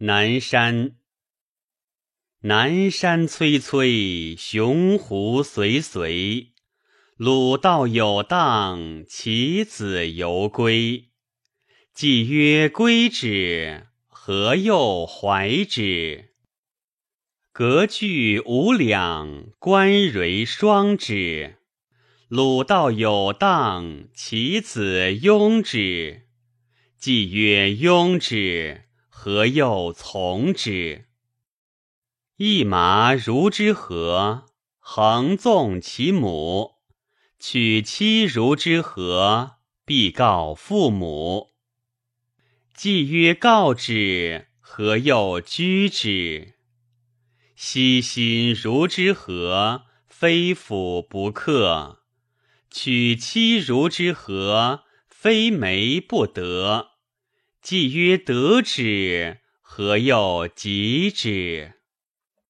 南山，南山崔崔，雄狐随随。鲁道有荡，其子犹归。既曰归之，何又怀之？隔距无两，关蕊双之。鲁道有荡，其子拥之。既曰拥之。何又从之？一麻如之何？横纵其母。娶妻如之何？必告父母。既曰告之，何又居之？悉心如之何？非辅不克。娶妻如之何？非媒不得。既曰得之，何又及之？